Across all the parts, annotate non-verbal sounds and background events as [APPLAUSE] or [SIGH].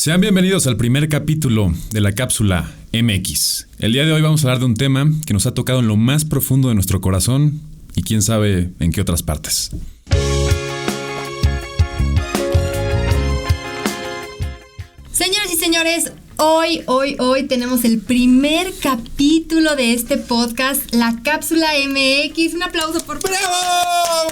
Sean bienvenidos al primer capítulo de la cápsula MX. El día de hoy vamos a hablar de un tema que nos ha tocado en lo más profundo de nuestro corazón y quién sabe en qué otras partes. Señoras y señores, Hoy, hoy, hoy tenemos el primer capítulo de este podcast, la cápsula MX. Un aplauso por ¡Bravo!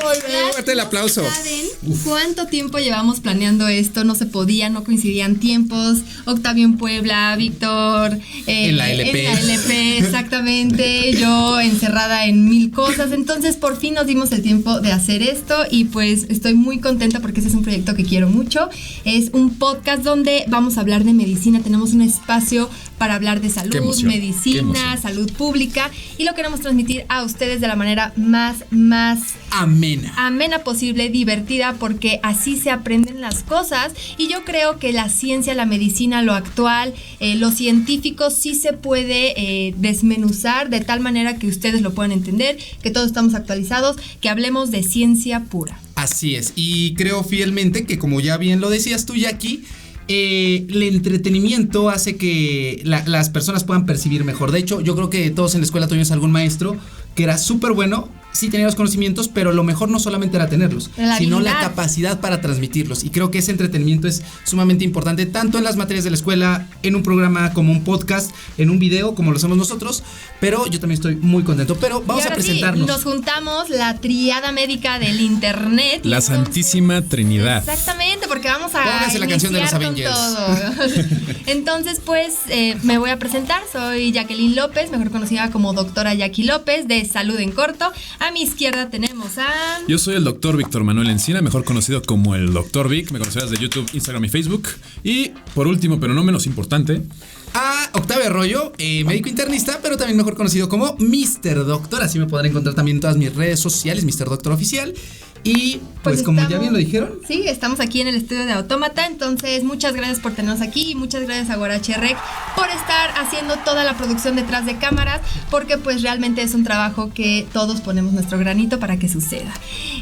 El aplauso. ¿Saben cuánto tiempo llevamos planeando esto? No se podía, no coincidían tiempos. Octavio en Puebla, Víctor eh, en la LP. En la LP, exactamente. [LAUGHS] Yo encerrada en mil cosas. Entonces, por fin nos dimos el tiempo de hacer esto y pues estoy muy contenta porque ese es un proyecto que quiero mucho. Es un podcast donde vamos a hablar de medicina. Tenemos un un espacio para hablar de salud, medicina, salud pública y lo queremos transmitir a ustedes de la manera más, más amena. Amena posible, divertida, porque así se aprenden las cosas y yo creo que la ciencia, la medicina, lo actual, eh, los científicos sí se puede eh, desmenuzar de tal manera que ustedes lo puedan entender, que todos estamos actualizados, que hablemos de ciencia pura. Así es, y creo fielmente que como ya bien lo decías tú, Jackie, eh, el entretenimiento hace que las personas puedan percibir mejor. De hecho, yo creo que todos en la escuela tuvimos algún maestro que era súper bueno sí tenía los conocimientos, pero lo mejor no solamente era tenerlos, sino la capacidad para transmitirlos. Y creo que ese entretenimiento es sumamente importante, tanto en las materias de la escuela, en un programa como un podcast, en un video, como lo hacemos nosotros. Pero yo también estoy muy contento. Pero vamos a presentarnos. nos juntamos la triada médica del internet. La Santísima Trinidad. Exactamente, porque vamos a. Pónganse la canción de los Avengers. [LAUGHS] Entonces, pues eh, me voy a presentar. Soy Jacqueline López, mejor conocida como doctora Jackie López, de Salud en Corto. A mi izquierda tenemos a. Yo soy el doctor Víctor Manuel Encina, mejor conocido como el doctor Vic. Me conocerás de YouTube, Instagram y Facebook. Y por último, pero no menos importante, a Octavio Arroyo, eh, médico internista, pero también mejor conocido como Mr. Doctor. Así me podrán encontrar también en todas mis redes sociales, Mr. Doctor Oficial. Y pues, pues como ya bien lo dijeron. Sí, estamos aquí en el estudio de Autómata. Entonces, muchas gracias por tenernos aquí y muchas gracias a Guarache Rec por estar haciendo toda la producción detrás de cámaras, porque pues realmente es un trabajo que todos ponemos nuestro granito para que suceda.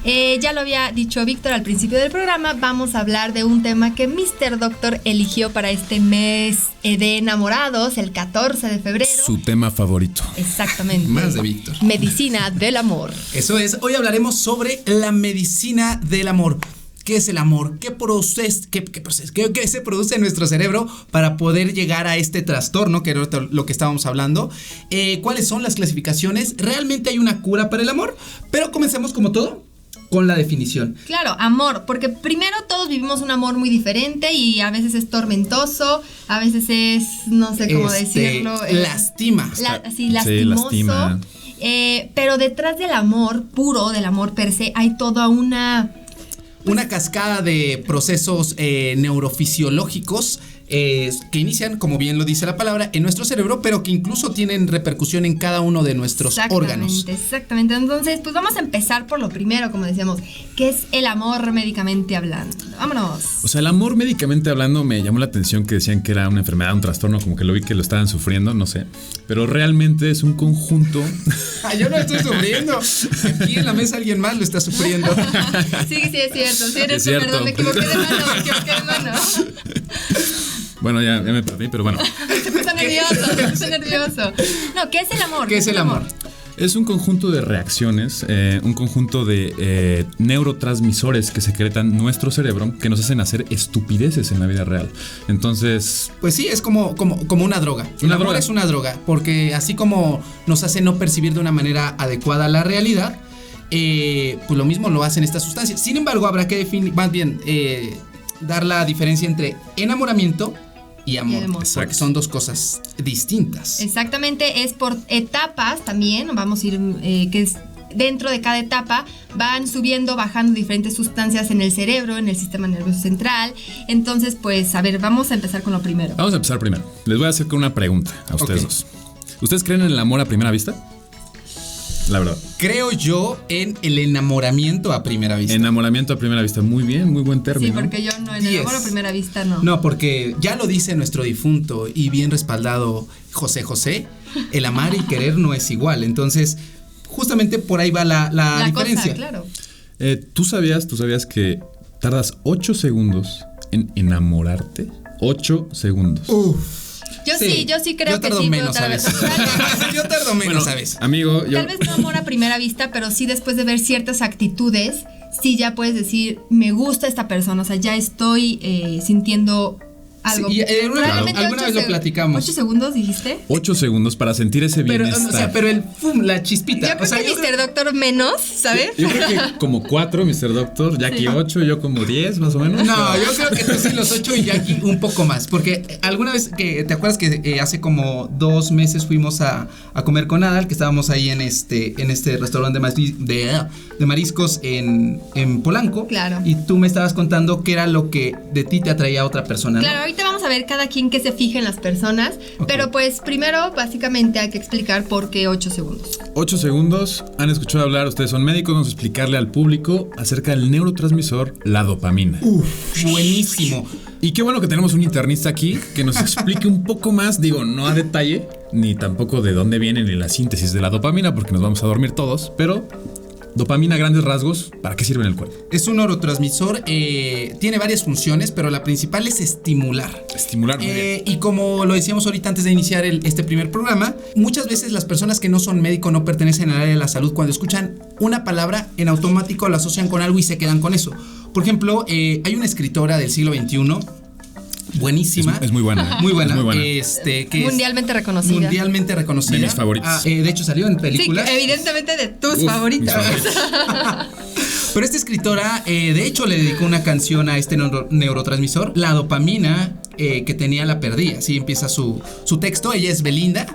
Eh, ya lo había dicho Víctor al principio del programa, vamos a hablar de un tema que Mr. Doctor eligió para este mes de enamorados, el 14 de febrero. Su tema favorito. Exactamente. Más de Víctor. Medicina del amor. Eso es, hoy hablaremos sobre la medicina medicina del amor. ¿Qué es el amor? ¿Qué, proceso, qué, qué, se produce en nuestro cerebro para poder llegar a este trastorno, que era lo que estábamos hablando? Eh, ¿Cuáles son las clasificaciones? ¿Realmente hay una cura para el amor? Pero comencemos como todo con la definición. Claro, amor, porque primero todos vivimos un amor muy diferente y a veces es tormentoso, a veces es, no sé cómo este, decirlo. lastima. sí, lastimoso. Eh, pero detrás del amor puro, del amor per se, hay toda una... Una cascada de procesos eh, neurofisiológicos que inician, como bien lo dice la palabra, en nuestro cerebro, pero que incluso tienen repercusión en cada uno de nuestros órganos. Exactamente. Entonces, pues vamos a empezar por lo primero, como decíamos, que es el amor médicamente hablando. Vámonos. O sea, el amor médicamente hablando me llamó la atención que decían que era una enfermedad, un trastorno, como que lo vi que lo estaban sufriendo, no sé. Pero realmente es un conjunto. [LAUGHS] Yo no estoy sufriendo. Aquí en la mesa alguien más lo está sufriendo. [LAUGHS] sí, sí, es cierto. Sí, eres es Perdón, me equivoqué de mano, me equivoqué de mano. [LAUGHS] Bueno, ya, me perdí, pero bueno. [LAUGHS] te puse nervioso, te puse nervioso. No, ¿qué es el amor? ¿Qué, es el amor? Es un conjunto de reacciones, eh, un conjunto de eh, neurotransmisores que secretan nuestro cerebro que nos hacen hacer estupideces en la vida real. Entonces. Pues sí, es como, como, como una droga. Una droga. es una droga, porque así como nos hace no percibir de una manera adecuada la realidad, eh, pues lo mismo lo hacen estas sustancias. Sin embargo, habrá que definir, más bien, dar la diferencia entre enamoramiento y amor, porque son dos cosas distintas. Exactamente, es por etapas también, vamos a ir, eh, que es dentro de cada etapa van subiendo, bajando diferentes sustancias en el cerebro, en el sistema nervioso central. Entonces, pues, a ver, vamos a empezar con lo primero. Vamos a empezar primero. Les voy a hacer una pregunta a ustedes dos. ¿Ustedes creen en el amor a primera vista? La verdad. Creo yo en el enamoramiento a primera vista. Enamoramiento a primera vista, muy bien, muy buen término. Sí, porque yo no, en el amor a primera vista no. No, porque ya lo dice nuestro difunto y bien respaldado José José, el amar y querer no es igual. Entonces, justamente por ahí va la, la, diferencia. claro. Eh, ¿Tú sabías, tú sabías que tardas 8 segundos en enamorarte? 8 segundos. Uf. Yo sí, yo sí creo yo que tardo sí, pero menos, tal vez- ¿sabes? [LAUGHS] yo tardo menos, Bueno, ¿sabes? Amigo, yo. Tal vez no amor a primera vista, pero sí después de ver ciertas actitudes, sí ya puedes decir, me gusta esta persona, o sea, ya estoy eh, sintiendo algo. Sí, y, eh, alguna- ocho vez lo platicamos. ¿Ocho segundos dijiste? 8 segundos para sentir ese Pero, bienestar. o sea, pero el fum, la chispita. Yo creo o sea, que yo creo- Mr. Doctor menos, ¿sabes? Yo creo que como 4, Mr. Doctor, Jackie 8, yo como 10 más o menos. No, yo creo que tú sí los ocho y Jackie un poco más. Porque alguna vez que te acuerdas que eh, hace como dos meses fuimos a, a comer con Adal, que estábamos ahí en este, en este restaurante de, de, de mariscos en, en Polanco. Claro. Y tú me estabas contando qué era lo que de ti te atraía a otra persona. ¿no? Ahorita vamos a ver cada quien que se fije en las personas, pero pues primero básicamente hay que explicar por qué 8 segundos. 8 segundos. Han escuchado hablar, ustedes son médicos, vamos a explicarle al público acerca del neurotransmisor, la dopamina. Uf, buenísimo. Y qué bueno que tenemos un internista aquí que nos [LAUGHS] explique un poco más, digo, no a detalle, ni tampoco de dónde viene ni la síntesis de la dopamina, porque nos vamos a dormir todos, pero dopamina a grandes rasgos, ¿para qué sirve en el cuerpo? Es un neurotransmisor, eh, tiene varias funciones, pero la principal es estimular. Estimular. muy bien. Eh, y como lo decíamos ahorita antes de iniciar el- este primer programa, muchas veces las personas que no son médicos, no pertenecen al área de la salud, cuando escuchan una palabra, en automático la asocian con algo y se quedan con eso. Por ejemplo, eh, hay una escritora del siglo XXI, buenísima. Es, es muy buena. ¿eh? Muy buena, Es muy buena. Este, que es Mundialmente reconocida. mundialmente reconocida. De mis favoritos. Ah, eh, de hecho, salió en Sí, películas. evidentemente de tus Uf, favoritos. [LAUGHS] Pero esta escritora, eh, de hecho, le dedicó una canción a este neuro- neurotransmisor. La dopamina eh, que tenía la perdí. Así empieza su, su texto. Ella es Belinda,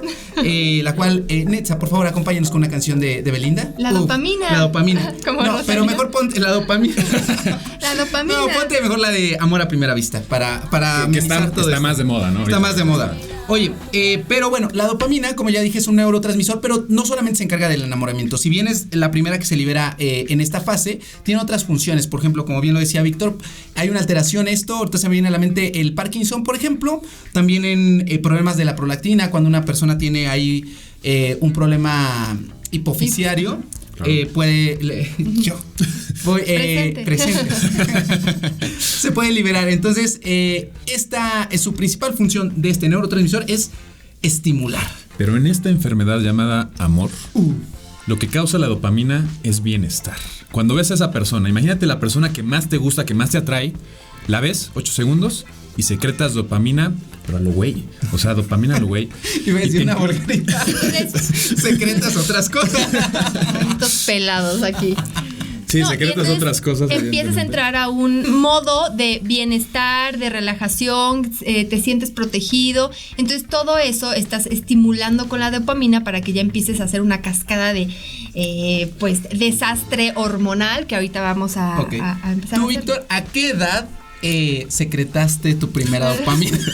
eh, la cual, eh, Netza, por favor, acompáñanos con una canción de, de Belinda. La dopamina. La dopamina. [LAUGHS] Como no, pero mejor ponte la dopamina. [LAUGHS] La [LAUGHS] dopamina. No, ponte mejor la de Amor a Primera Vista para, para Que- que está- más de moda, ¿no? Está más de moda. Oye, eh, pero bueno, la dopamina, como ya dije, es un neurotransmisor, pero no solamente se encarga del enamoramiento. Si bien es la primera que se libera eh, en esta fase, tiene otras funciones. Por ejemplo, como bien lo decía Víctor, hay una alteración esto. Ahorita se me viene a la mente el Parkinson, por ejemplo. También en eh, problemas de la prolactina, cuando una persona tiene ahí eh, un problema hipofisiario. Claro. eh, puede le- [LAUGHS] yo voy eh, Presente. presente [LAUGHS] se puede liberar. Entonces, eh, esta es su principal función de este neurotransmisor es estimular. Pero en esta enfermedad llamada amor, lo que causa la dopamina es bienestar. Cuando ves a esa persona, imagínate la persona que más te gusta, que más te atrae, la ves 8 segundos y secretas dopamina, pero a lo güey. O sea, dopamina a lo güey. [LAUGHS] Y decir te- una margarita. [LAUGHS] Secretas otras cosas. Estos pelados aquí. Sí, No, secretas otras cosas. Empiezas a entrar a un modo de bienestar, de relajación, eh, te sientes protegido. Entonces todo eso estás estimulando con la dopamina para que ya empieces a hacer una cascada de eh, pues desastre hormonal que ahorita vamos a, Ok. a- a empezar Tú, a hacer. Víctor, ¿a qué edad eh, secretaste tu primera dopamina? [LAUGHS]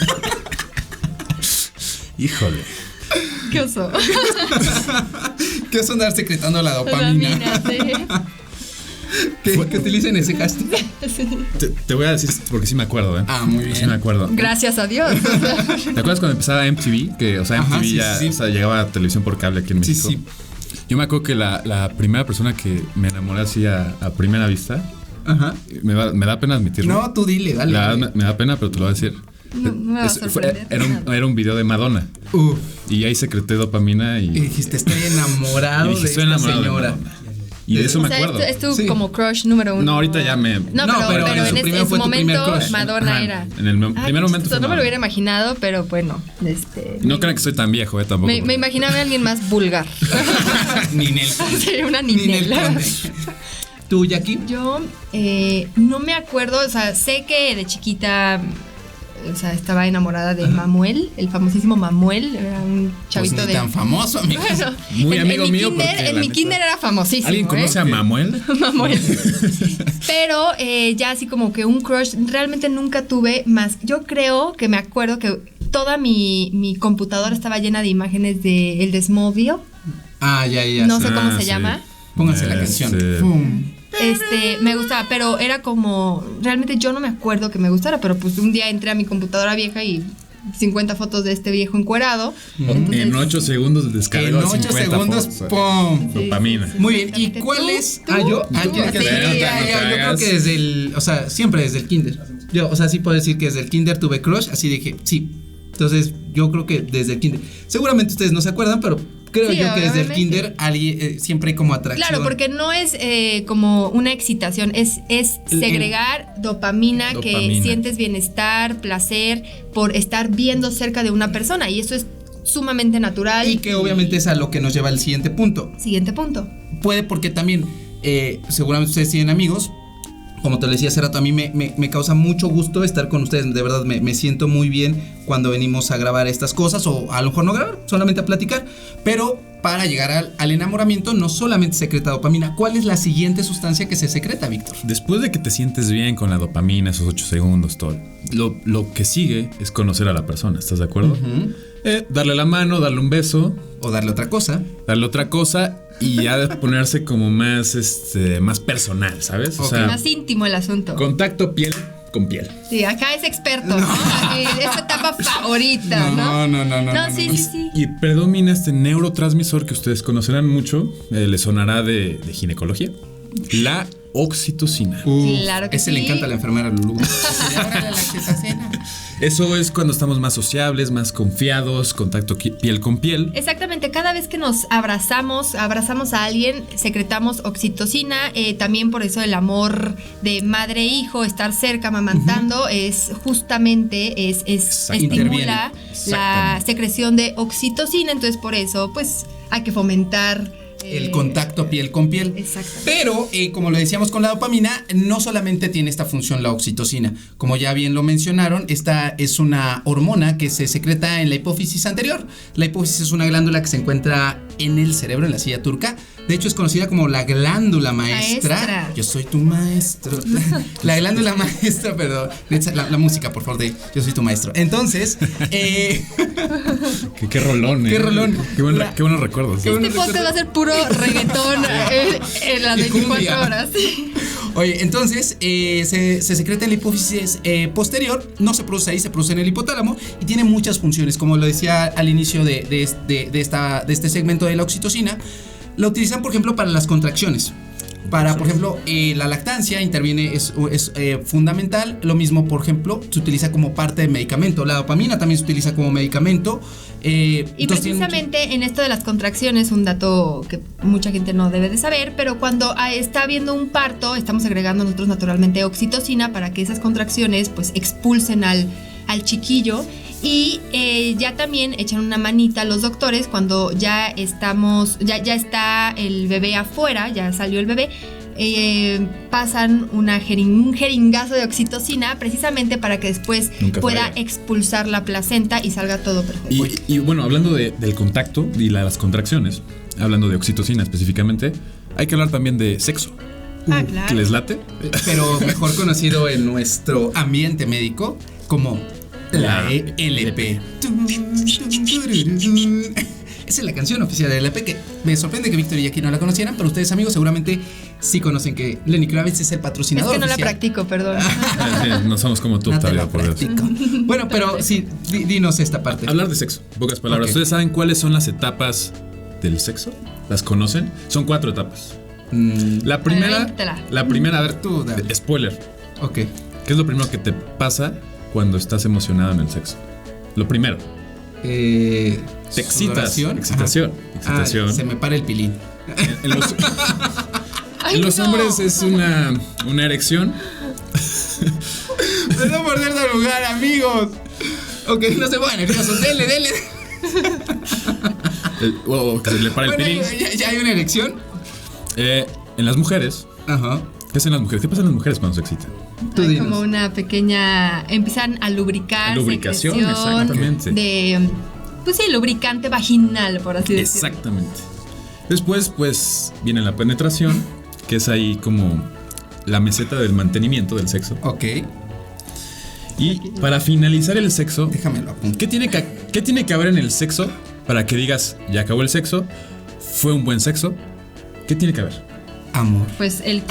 Híjole. ¿Qué oso? [LAUGHS] ¿Qué es andar secretando la dopamina? Dopamina, [LAUGHS] que, que utilicen ese hashtag. sí. Sí. Te, te voy a decir porque sí me acuerdo, ¿eh? Ah, muy Sí bien. me acuerdo. Gracias a Dios. ¿Te acuerdas cuando empezaba MTV? Que, o sea, MTV Ajá, sí, ya sí, sí. o sea, llegaba a televisión por cable aquí en Sí, México. sí. Yo me acuerdo que la, la primera persona que me enamoré así a, a primera vista, Ajá. me, da- me da pena admitirlo. No, tú dile, dale. La me, me da pena, pero te lo voy a decir. No, no me va a Es- fue- sorprender. era, un, era un video de Madonna. Uf. Y ahí secreté dopamina y, Y dijiste, estoy enamorado [LAUGHS] dije, de estoy esta enamorado de señora. Madonna. Y de eso O me sea, acuerdo. es tu, es tu Sí. como crush número uno. No, ahorita ya me- No, No, pero, pero pero en en, su este- momento crush. Madonna Ajá, era. en el Ay, primer momento fue No me lo hubiera imaginado, pero bueno. Este, No crean que soy tan viejo, eh, tampoco. me, me imaginaba a alguien más vulgar. [LAUGHS] Ninel. [LAUGHS] Sería una Ninel ninela. ¿Tú, Jackie? Yo eh, no me acuerdo, o sea, sé que de chiquita, o sea, estaba enamorada de Mamuel, el famosísimo Mamuel, era un Pues chavito ni de... tan famoso, amigo. [LAUGHS] Bueno, Muy en- amigo en mi mío, kinder- en mi neta- kinder era famosísimo. ¿Alguien conoce ¿eh? a Mamuel? [LAUGHS] Mamuel. [LAUGHS] Pero eh, ya así como que un crush realmente nunca tuve más. Yo creo que me acuerdo que toda mi, mi computadora estaba llena de imágenes de el de Smallville. Ah, ya, ya. No sí. sé cómo Ah, se sí. llama. Pónganse la canción. Fum. Este, me gustaba, pero era como, realmente yo no me acuerdo que me gustara, pero pues un día entré a mi computadora vieja y 50 fotos de este viejo encuerado. Entonces- En 8 segundos descargo En 8 50 segundos, fotos. ¡pum! Sí, Dopamina. sí, sí. Muy bien, ¿y cuál ¿Tú? es? ¿Tú? Ah, yo. Ah, te yo creo que desde el. O sea, siempre desde el kinder. Yo, o sea, sí puedo decir que desde el kinder tuve crush, así dije, sí. Entonces, yo creo que desde el kinder. Seguramente ustedes no se acuerdan, pero creo Sí, yo que desde el kinder alguien, eh, siempre hay como atracción. Claro, porque no es eh, como una excitación, es, es el- segregar dopamina, que sientes bienestar, placer por estar viendo cerca de una persona y eso es sumamente natural. Y que obviamente es a lo que nos lleva al siguiente punto. Siguiente punto. Puede porque también, eh, seguramente ustedes tienen amigos. Como te lo decía hace rato, a mí me, me- me causa mucho gusto estar con ustedes. De verdad, me, me siento muy bien cuando venimos a grabar estas cosas. O a lo mejor no grabar, solamente a platicar. Pero para llegar al, al enamoramiento, no solamente secreta dopamina. ¿Cuál es la siguiente sustancia que se secreta, Víctor? Después de que te sientes bien con la dopamina, esos 8 segundos, todo, lo, lo que sigue es conocer a la persona, ¿estás de acuerdo? Eh, darle la mano, darle un beso, O darle otra cosa. darle otra cosa y ya de ponerse como más, este, más personal, ¿sabes? O sea, Más íntimo el asunto. contacto piel con piel. Sí, acá es experto, ¿no? Así, es su etapa [LAUGHS] favorita, ¿no? no, no, no. No, sí, sí, sí. Y predomina este neurotransmisor que ustedes conocerán mucho, eh, le sonará de, de ginecología, la oxitocina. Claro que ese le sí. encanta a la enfermera Lulu. [LAUGHS] Eso es cuando estamos más sociables, más confiados, contacto piel con piel. Exactamente, cada vez que nos abrazamos, abrazamos a alguien, secretamos oxitocina, eh, también por eso el amor de madre e hijo, estar cerca, mamantando, es justamente, es, es estimula la secreción de oxitocina, entonces por eso, pues, hay que fomentar El eh, contacto piel con piel. Exactamente. Pero, eh, como lo decíamos con la dopamina, no solamente tiene esta función la oxitocina. Como ya bien lo mencionaron, esta es una hormona que se secreta en la hipófisis anterior. La hipófisis es una glándula que se encuentra en el cerebro, en la silla turca. De hecho, es conocida como la glándula maestra. Maestra. Yo soy tu maestro. [LAUGHS] La, glándula maestra, perdón. La, la música, por favor, de Yo soy tu maestro. Entonces, eh, [LAUGHS] Qué, qué rolón, eh. Qué rolón. Qué, buen- La- qué buenos recuerdos. Qué Este bueno podcast va a ser puro reggaetón [LAUGHS] eh, en las Y 24 cumbia. horas. Oye, entonces eh, se, se secreta en la hipófisis eh, posterior, no se produce ahí, se produce en el hipotálamo y tiene muchas funciones. Como lo decía al inicio de, de de- de esta, este segmento de la oxitocina, la utilizan, por ejemplo, para las contracciones. Para, por ejemplo, eh, la lactancia interviene, es, es, eh, fundamental. Lo mismo, por ejemplo, se utiliza como parte de medicamento. La dopamina también se utiliza como medicamento. Eh, Y mucho- precisamente en esto de las contracciones, un dato que mucha gente no debe de saber, pero cuando ah, está habiendo un parto, estamos agregando nosotros naturalmente oxitocina para que esas contracciones pues expulsen al, al chiquillo. Y eh, ya también echan una manita los doctores cuando ya estamos, ya, ya está el bebé afuera, ya salió el bebé. Eh, pasan una jerin- un jeringazo de oxitocina precisamente para que después Nunca pueda falla. expulsar la placenta y salga todo perfecto. Y, y bueno, hablando de- del contacto y las contracciones, hablando de oxitocina específicamente, hay que hablar también de sexo. Ah, ¿Que claro. les late? pero mejor conocido en nuestro ambiente médico como la La ELP. Esa es la canción oficial de la ELP que me sorprende que Víctor y aquí no la conocieran, pero ustedes amigos seguramente sí conocen que Lenny Kravitz es el Es patrocinador. que no la practico, perdón. [LAUGHS] Sí, no somos como tú, No te la por Dios. practico. Bueno, pero sí, di- dinos esta parte. Hablar de sexo, pocas palabras. ¿Ustedes saben cuáles son las etapas del sexo? ¿Las conocen? Son cuatro etapas. Mm, La primera, la primera, a ver, Tú, dale. spoiler. ok. ¿Qué es lo primero que te pasa cuando estás emocionado en el sexo? Lo primero, Eh, te excitas. Excitación. Ajá. Ah, Excitación. se me para el pilín. En los, [LAUGHS] Ay, en los no. hombres es una, una erección. No por cierto lugar, amigos. Ok, no se pongan nerviosos. Dele, dele. el- que se le para el Bueno, pilín. ya, ya hay una erección. Eh, en las mujeres, Ajá. ¿qué hacen las mujeres? ¿Qué pasa en las mujeres cuando se excitan? Tú Hay como una pequeña. Empiezan a lubricar. Lubricación, exactamente. De. Pues sí, lubricante vaginal, por así decirlo. Exactamente. Después, pues, viene la penetración, que es ahí como la meseta del mantenimiento del sexo. Ok, Y para finalizar el sexo, déjamelo. ¿qué tiene que, qué tiene que haber en el sexo para que digas, ya acabó el sexo, fue un buen sexo? ¿Qué tiene que haber? Amor. Pues el,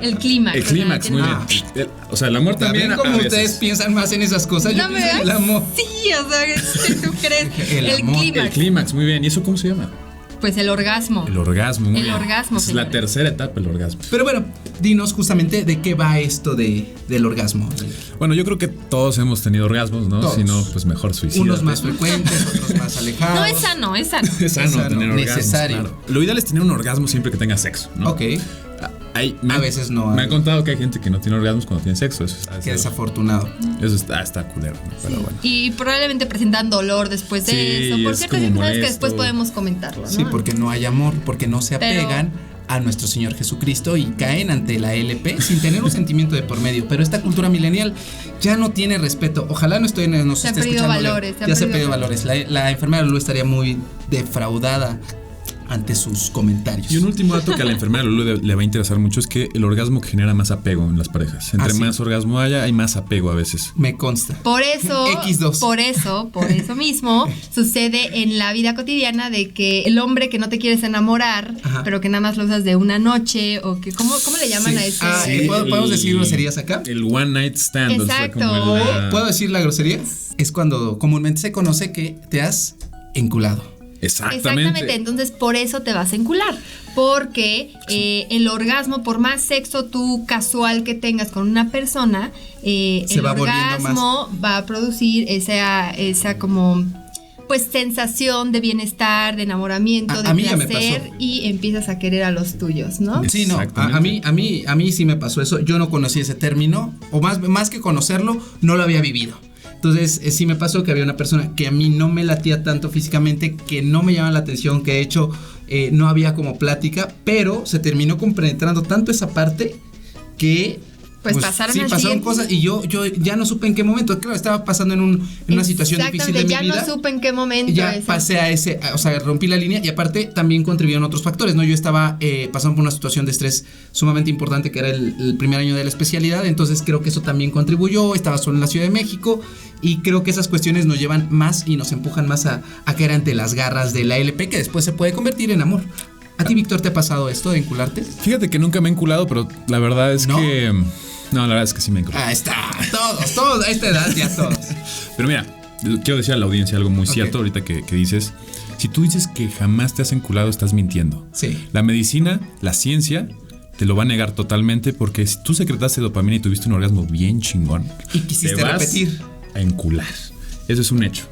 el, el clímax. El o sea, clímax, muy bien. Ah. El- el- o sea, el amor también. También como ustedes piensan más en esas cosas, yo No me pienso en el amor. Sí, o sea, ¿qué tú crees? [LAUGHS] El El, amor. El clímax. clímax, muy bien. ¿Y eso cómo se llama? Pues el orgasmo. El orgasmo, muy El bien. orgasmo, Esa es la tercera etapa, el orgasmo. Pero bueno, dinos justamente de qué va esto de, del orgasmo. Bueno, yo creo que todos hemos tenido orgasmos, ¿no? Todos. Si no, pues mejor suicídate. Unos más frecuentes, otros más [LAUGHS] alejados. No es sano, es sano. Es sano, Es sano, tener orgasmos, necesario. claro. Lo ideal es tener un orgasmo siempre que tengas sexo, ¿no? Ok, Ah, hay- me A veces no Me hay. han contado que hay gente que no tiene orgasmos cuando tiene sexo. Eso, es- qué desafortunado. eso está, está culero, ¿no? pero bueno. Y probablemente presentan dolor después de Sí, eso. Por es ciertas circunstancias que después podemos comentarlo, ¿no? Sí, porque no hay amor, porque no se Pero- apegan a nuestro Señor Jesucristo y caen ante la LP sin tener un sentimiento de por medio. Pero esta cultura milenial ya no tiene respeto. Ojalá no estoy nos Se esté escuchando. valores, se ya se ha perdido valores. La, la enfermera Lulu estaría muy defraudada ante sus comentarios. Y un último dato que a la [LAUGHS] enfermera Lulu le, va a interesar mucho es que el orgasmo genera más apego en las parejas. Entre Ah, sí. más orgasmo haya, hay más apego a veces. Me consta. Por eso, X2. por eso, por eso mismo [LAUGHS] sucede en la vida cotidiana de que el hombre que no te quieres enamorar, Ajá. pero que nada más lo usas de una noche o que cómo, cómo le llaman Sí. a ese Ah, sí. ¿Puedo- podemos decir groserías acá? El one night stand. o sea, Exacto. como el, ¿Puedo decir la grosería? Es cuando comúnmente se conoce que te has enculado. Exactamente. Exactamente, entonces por eso te vas a encular, porque eh, el orgasmo, por más sexo tú casual que tengas con una persona, eh, Se el va orgasmo va a producir esa, esa como pues sensación de bienestar, de enamoramiento, A- de a placer y empiezas a querer a los tuyos, ¿no? Sí, no, a, a mí, a mí, a mí sí me pasó eso. Yo no conocí ese término, o más, más que conocerlo, no lo había vivido. Entonces, eh, sí me pasó que había una persona que a mí no me latía tanto físicamente, que no me llamaba la atención, que de hecho eh, no había como plática, pero se terminó compenetrando tanto esa parte que. Pues pasaron sí, pasaron siguiente. cosas y yo, yo ya no supe en qué momento. Claro, estaba pasando en, un- en una situación difícil de mi ya vida. no supe en qué momento. Y ya pasé a ese, o sea, rompí la línea y aparte también contribuyeron otros factores, ¿no? Yo estaba eh, pasando por una situación de estrés sumamente importante que era el, el primer año de la especialidad, entonces creo que eso también contribuyó, estaba solo en la Ciudad de México y creo que esas cuestiones nos llevan más y nos empujan más a, a caer ante las garras de la LP que después se puede convertir en amor. ¿A ti, Víctor, te ha pasado esto de encularte? Fíjate que nunca me he enculado, pero la verdad es ¿No? que. No, la verdad es que sí me enculado. Ah, está, todos, todos, a esta edad ya todos. [LAUGHS] Pero mira, quiero decir a la audiencia algo muy cierto ahorita que, que dices. Si tú dices que jamás te has enculado, estás mintiendo. Sí. La medicina, la ciencia, te lo va a negar totalmente porque si tú secretaste dopamina y tuviste un orgasmo bien chingón, Y quisiste te vas repetir. a encular. Eso es un hecho.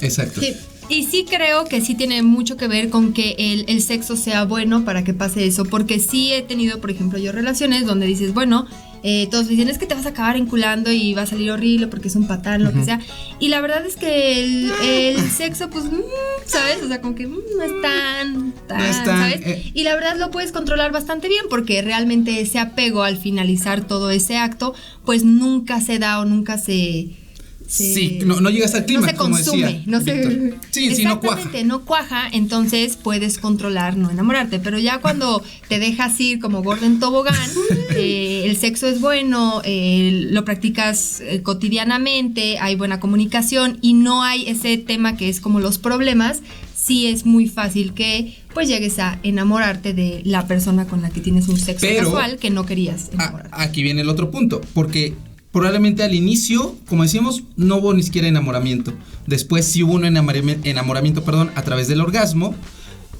Exacto. Sí, Y sí creo que sí tiene mucho que ver con que el, el sexo sea bueno para que pase eso, porque sí he tenido, por ejemplo, yo relaciones donde dices, bueno, eh, todos dicen, es que te vas a acabar enculando y va a salir horrible porque es un patán, lo que sea. Y la verdad es que el, el sexo, pues, mm, ¿sabes? O sea, como que mm, no es tan, tan, es tan, ¿sabes? eh. Y la verdad lo puedes controlar bastante bien porque realmente ese apego al finalizar todo ese acto, pues nunca se da o nunca se... Sí, no, no llegas al clima, no se como consume, decía no se. Sí, sí, no cuaja. No cuaja, entonces puedes controlar no enamorarte, pero ya cuando te dejas ir como Gordon Tobogán, [LAUGHS] eh, el sexo es bueno, eh, lo practicas eh, cotidianamente, hay buena comunicación y no hay ese tema que es como los problemas, sí es muy fácil que pues llegues a enamorarte de la persona con la que tienes un sexo Pero- casual que no querías enamorarte. aquí viene el otro punto, porque probablemente al inicio, como decíamos, no hubo ni siquiera enamoramiento. Después sí hubo un enamorami- enamoramiento, perdón, a través del orgasmo.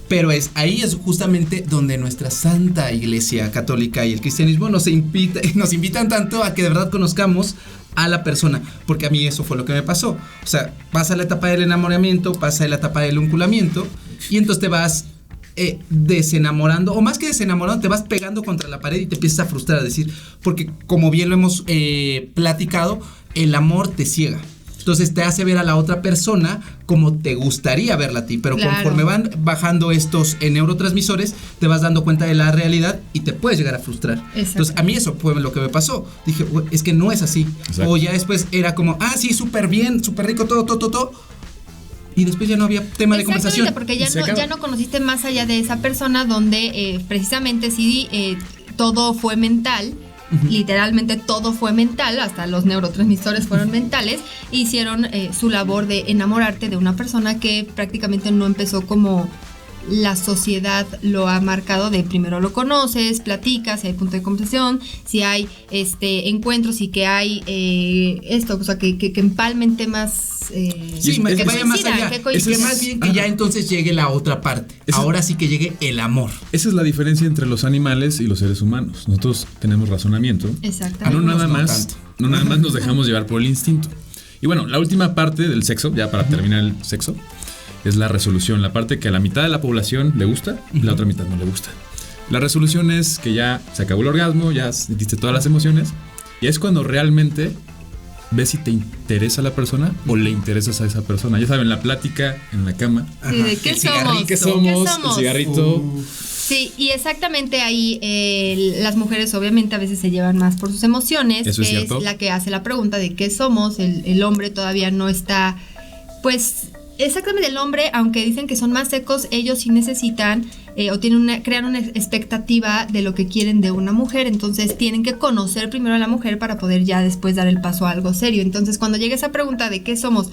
Pero es ahí es justamente donde nuestra santa iglesia católica y el cristianismo nos, invita, [LAUGHS] nos invitan tanto a que de verdad conozcamos a la persona, porque a mí eso fue lo que me pasó. O sea, pasa la etapa del enamoramiento, pasa la etapa del unculamiento y entonces te vas eh, desenamorando, o más que desenamorando, te vas pegando contra la pared y te empiezas a frustrar, a decir, porque como bien lo hemos eh, platicado, el amor te ciega. Entonces te hace ver a la otra persona como te gustaría verla a ti, pero Claro. conforme van bajando estos eh, neurotransmisores, te vas dando cuenta de la realidad y te puedes llegar a frustrar. Entonces a mí eso fue lo que me pasó. Dije, "Güey, es que no es así. Exacto. O ya después era como, ah, sí, súper bien, súper rico, todo, todo, todo, todo. Y después ya no había tema de conversación. porque ya no, ya no conociste más allá de esa persona donde eh, precisamente sí eh, todo fue mental. Literalmente todo fue mental, hasta los neurotransmisores fueron mentales, e hicieron eh, su labor de enamorarte de una persona que prácticamente no empezó como la sociedad lo ha marcado de primero lo conoces, platicas, si hay punto de conversación, si hay este encuentros y que hay eh, esto, o sea, que, que, que empalmen temas eh, Sí, es- que es- vaya más allá. que Es que más bien que ya entonces llegue la otra parte. Esa- Ahora sí que llegue el amor. Esa es la diferencia entre los animales y los seres humanos. Nosotros tenemos razonamiento. Exactamente. No nada no más, no nada más nos dejamos llevar por el instinto. Y bueno, la última parte del sexo, ya para terminar el sexo, es la resolución, la parte que a la mitad de la población le gusta y la otra mitad no le gusta. La resolución es que ya se acabó el orgasmo, ya sentiste todas las emociones y es cuando realmente ves si te interesa la persona o le interesas a esa persona. Ya saben, la plática en la cama. Sí, de qué El somos, cigarrito. ¿Qué somos? ¿Qué somos? El cigarrito. Sí, y exactamente ahí eh, las mujeres obviamente a veces se llevan más por sus emociones. Eso es cierto. la que hace la pregunta de qué somos. El, el hombre todavía no está, pues, exactamente el hombre, aunque dicen que son más secos, ellos sí necesitan eh, o tienen una, crean una expectativa de lo que quieren de una mujer. Entonces tienen que conocer primero a la mujer para poder ya después dar el paso a algo serio. Entonces cuando llega esa pregunta de qué somos,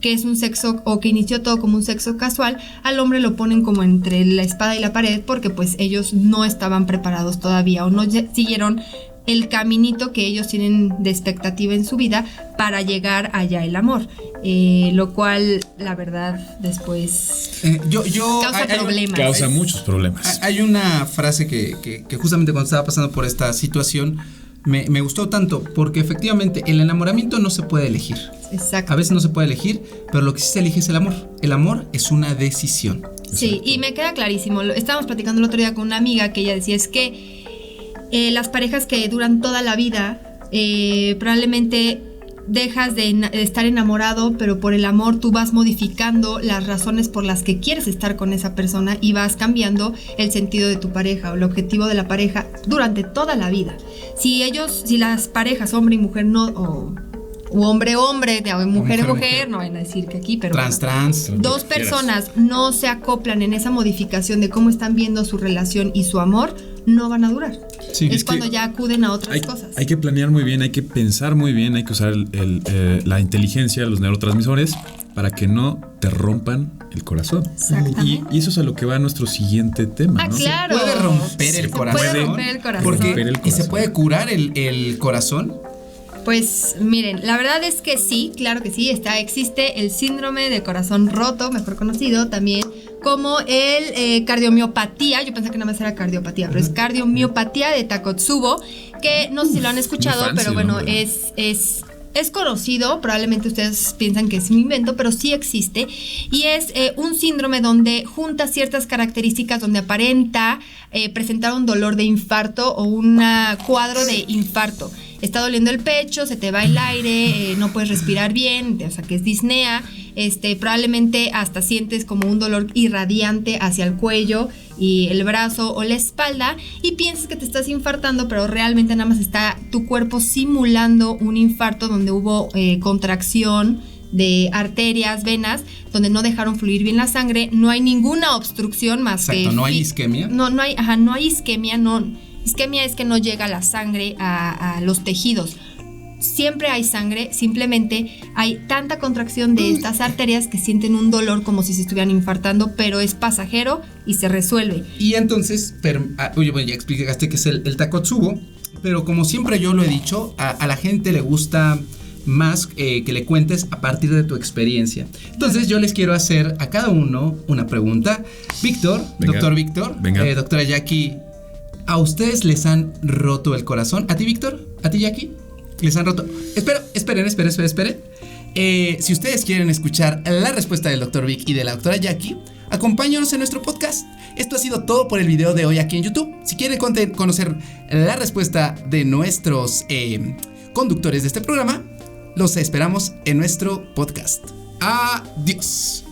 que es un sexo o que inició todo como un sexo casual, al hombre lo ponen como entre la espada y la pared porque pues ellos no estaban preparados todavía o no siguieron el caminito que ellos tienen de expectativa en su vida para llegar allá el amor. Eh, lo cual, la verdad, después Eh, yo, yo, causa hay- hay- problemas. Causa muchos problemas. Hay una frase que, que- que justamente cuando estaba pasando por esta situación me, me gustó tanto porque efectivamente el enamoramiento no se puede elegir. Exacto. A veces no se puede elegir, pero lo que sí se elige es el amor. El amor es una decisión. Sí, y me queda clarísimo. Lo- Estábamos platicando el otro día con una amiga que ella decía es que eh, las parejas que duran toda la vida eh, probablemente dejas de, estar enamorado, pero por el amor tú vas modificando las razones por las que quieres estar con esa persona y vas cambiando el sentido de tu pareja o el objetivo de la pareja durante toda la vida. Si ellos, si las parejas, hombre y mujer, no, o, o hombre, hombre, de- o mujer, mujer, no van a decir que aquí, pero Trans, bueno, trans. dos personas no se acoplan en esa modificación de cómo están viendo su relación y su amor, no van a durar. Sí, es, cuando ya acuden a otras Hay, cosas. hay que planear muy bien, hay que pensar muy bien, hay que usar el- el, eh, la inteligencia, los neurotransmisores, para que no te rompan el corazón. Y, Exactamente. y eso es a lo que va nuestro siguiente tema. Ah, ¿no? claro. Puede romper Se el puede corazón. romper el corazón. Porque, Romper el ¿Y se corazón. puede curar el, el corazón? Pues miren, la verdad es que sí, claro que sí, está, existe el síndrome de corazón roto, mejor conocido también como el eh, cardiomiopatía, yo pensé que nada más era cardiopatía, pero es cardiomiopatía de Takotsubo, que no sé si lo han escuchado, fancy pero bueno, es, es, es conocido, probablemente ustedes piensan que es un invento, pero sí existe, y es eh, un síndrome donde junta ciertas características, donde aparenta eh, presentar un dolor de infarto o un cuadro de infarto. Está doliendo el pecho, se te va el aire, eh, no puedes respirar bien, o sea que es disnea, este, probablemente hasta sientes como un dolor irradiante hacia el cuello y el brazo o la espalda y piensas que te estás infartando, pero realmente nada más está tu cuerpo simulando un infarto donde hubo eh, contracción de arterias, venas, donde no dejaron fluir bien la sangre, no hay ninguna obstrucción más que Exacto, no hay isquemia. No, no hay, ajá, no hay isquemia, no isquemia es que no llega la sangre a, a los tejidos. Siempre hay sangre, simplemente hay tanta contracción de estas arterias que sienten un dolor como si se estuvieran infartando, pero es pasajero y se resuelve. Y entonces, pero, ah, oye, bueno, ya explicaste que es el, el takotsubo, pero como siempre yo lo he dicho, a, a la gente le gusta más eh, que le cuentes a partir de tu experiencia. Entonces yo les quiero hacer a cada uno una pregunta. Víctor, Venga. doctor Víctor, Venga. eh, doctora Jackie, ¿a ustedes les han roto el corazón? ¿A ti, Víctor? ¿A ti, Jackie? ¿Les han roto? Espero, esperen, esperen, esperen, esperen. Eh, si ustedes quieren escuchar la respuesta del doctor Vic y de la doctora Jackie, acompáñanos en nuestro podcast. Esto ha sido todo por el video de hoy aquí en YouTube. Si quieren conocer la respuesta de nuestros eh, conductores de este programa, los esperamos en nuestro podcast. Adiós.